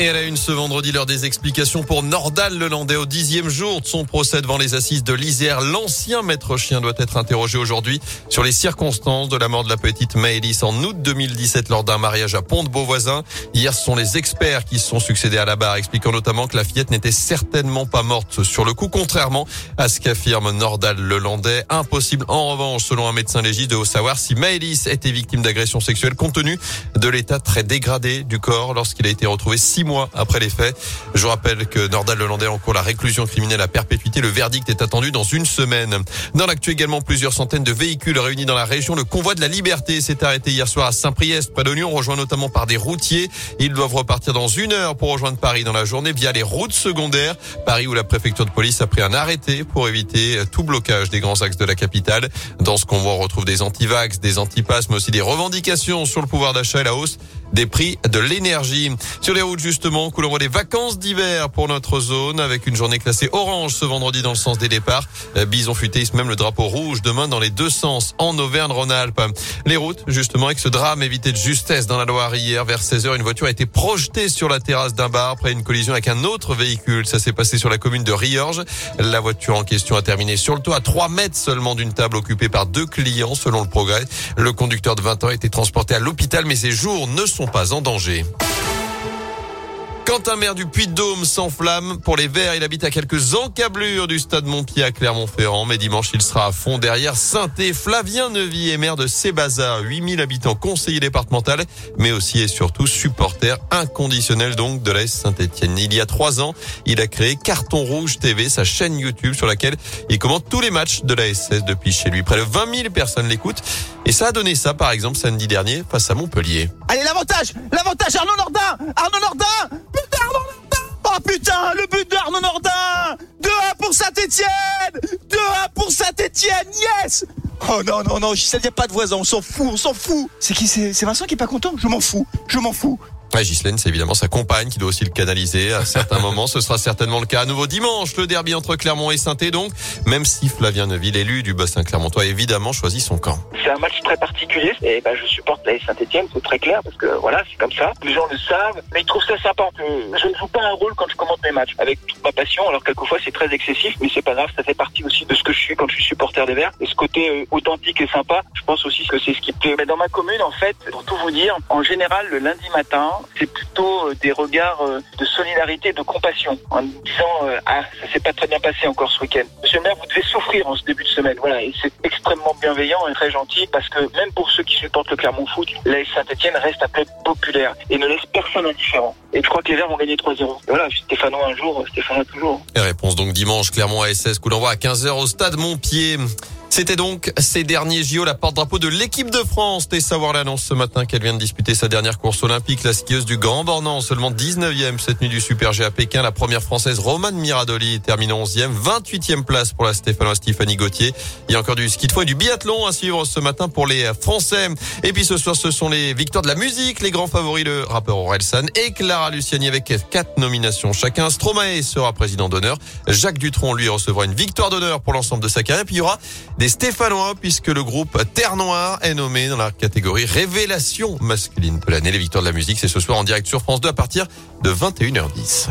Et elle a une ce vendredi l'heure des explications pour Nordal Lelandais au dixième jour de son procès devant les assises de l'Isère. L'ancien maître chien doit être interrogé aujourd'hui sur les circonstances de la mort de la petite Maëlys en août 2017 lors d'un mariage à Pont-de-Beauvoisin. Hier, ce sont les experts qui se sont succédés à la barre, expliquant notamment que la fillette n'était certainement pas morte sur le coup, contrairement à ce qu'affirme Nordal Lelandais. Impossible, en revanche, selon un médecin légiste de savoir si Maëlys était victime d'agression sexuelle compte tenu de l'état très dégradé du corps lorsqu'il a été retrouvé six après les faits. Je rappelle que Nordal Lelandais en cours la réclusion criminelle à perpétuité. Le verdict est attendu dans une semaine. Dans l'actu également, plusieurs centaines de véhicules réunis dans la région. Le convoi de la liberté s'est arrêté hier soir à Saint-Priest, près de Lyon, rejoint notamment par des routiers. Ils doivent repartir dans une heure pour rejoindre Paris dans la journée via les routes secondaires. Paris où la préfecture de police a pris un arrêté pour éviter tout blocage des grands axes de la capitale. Dans ce convoi, on retrouve des antivax, des antipasses, mais aussi des revendications sur le pouvoir d'achat et la hausse des prix de l'énergie. Sur les routes, justement, couleur des vacances d'hiver pour notre zone avec une journée classée orange ce vendredi dans le sens des départs. Euh, Bison futé même le drapeau rouge demain dans les deux sens en Auvergne-Rhône-Alpes. Les routes, justement, avec ce drame évité de justesse dans la Loire hier vers 16h, une voiture a été projetée sur la terrasse d'un bar après une collision avec un autre véhicule. Ça s'est passé sur la commune de Riorges. La voiture en question a terminé sur le toit à 3 mètres seulement d'une table occupée par deux clients selon le progrès. Le conducteur de 20 ans a été transporté à l'hôpital mais ses jours ne sont pas en danger. Quentin maire du Puy-de-Dôme s'enflamme pour les Verts. Il habite à quelques encablures du stade Montpied à Clermont-Ferrand. Mais dimanche, il sera à fond derrière saint Flavien Nevy est maire de Sébaza. 8000 habitants, conseiller départemental, mais aussi et surtout supporter inconditionnel donc de l'AS Saint-Etienne. Il y a trois ans, il a créé Carton Rouge TV, sa chaîne YouTube sur laquelle il commente tous les matchs de la SS depuis chez lui. Près de 20 000 personnes l'écoutent. Et ça a donné ça, par exemple, samedi dernier, face à Montpellier. Allez, l'avantage L'avantage Arnaud Nordin Arnaud Nordin Le but d'Arnaud Nordin. 2-1 pour Saint-Etienne 2-1 pour Saint-Etienne, yes. Oh non, non, non, il n'y a pas de voisin, on s'en fout, on s'en fout. C'est qui C'est Vincent qui est pas content? Je m'en fous, je m'en fous Ouais, Ghislaine, c'est évidemment sa compagne qui doit aussi le canaliser à certains moments. Ce sera certainement le cas à nouveau dimanche, le derby entre Clermont et saint donc. Même si Flavien Neuville, élu du bassin clermontois, a évidemment choisi son camp. C'est un match très particulier et ben, je supporte la Saint-Etienne, c'est très clair parce que voilà, c'est comme ça. Les gens le savent, mais ils trouvent ça sympa. Je ne joue pas un rôle quand je commente mes matchs avec toute ma passion. Alors quelquefois c'est très excessif, mais c'est pas grave, ça fait partie aussi de ce que je suis quand je suis supporter des Verts. Et ce côté euh, authentique et sympa, je pense aussi que c'est ce qui plaît. Mais dans ma commune, en fait, pour tout vous dire, en général, le lundi matin, c'est plutôt euh, des regards euh, de solidarité, de compassion, en disant euh, ah ça s'est pas très bien passé encore ce week-end. Monsieur le maire, vous devez souffrir en ce début de semaine. Voilà, et c'est extrêmement bienveillant et très gentil parce que même pour ceux qui supportent le Clermont Foot, la Saint-Etienne reste un peu populaire et ne laisse personne indifférent. Et je crois que les Verts vont gagner 3-0. Voilà, Stéphano un jour, Stéphano toujours. Et réponse donc dimanche, Clermont ASS, coup d'envoi à 15h au stade Montpied. C'était donc ces derniers JO, la porte-drapeau de l'équipe de France. Et savoir l'annonce ce matin qu'elle vient de disputer sa dernière course olympique, la skieuse du Grand Bornand, seulement 19e cette nuit du Super G à Pékin. La première française, Romane Miradoli, termine 11e, 28e place pour la Stéphanoise Stéphanie Gauthier. Il y a encore du ski de fond et du biathlon à suivre ce matin pour les Français. Et puis ce soir, ce sont les victoires de la musique, les grands favoris, le rappeur Orelsan et Clara Luciani avec quatre nominations chacun. Stromae sera président d'honneur. Jacques Dutronc, lui, recevra une victoire d'honneur pour l'ensemble de sa carrière. Puis il y aura des Stéphanois puisque le groupe Terre Noire est nommé dans la catégorie révélation masculine de l'année. Les victoires de la musique, c'est ce soir en direct sur France 2 à partir de 21h10.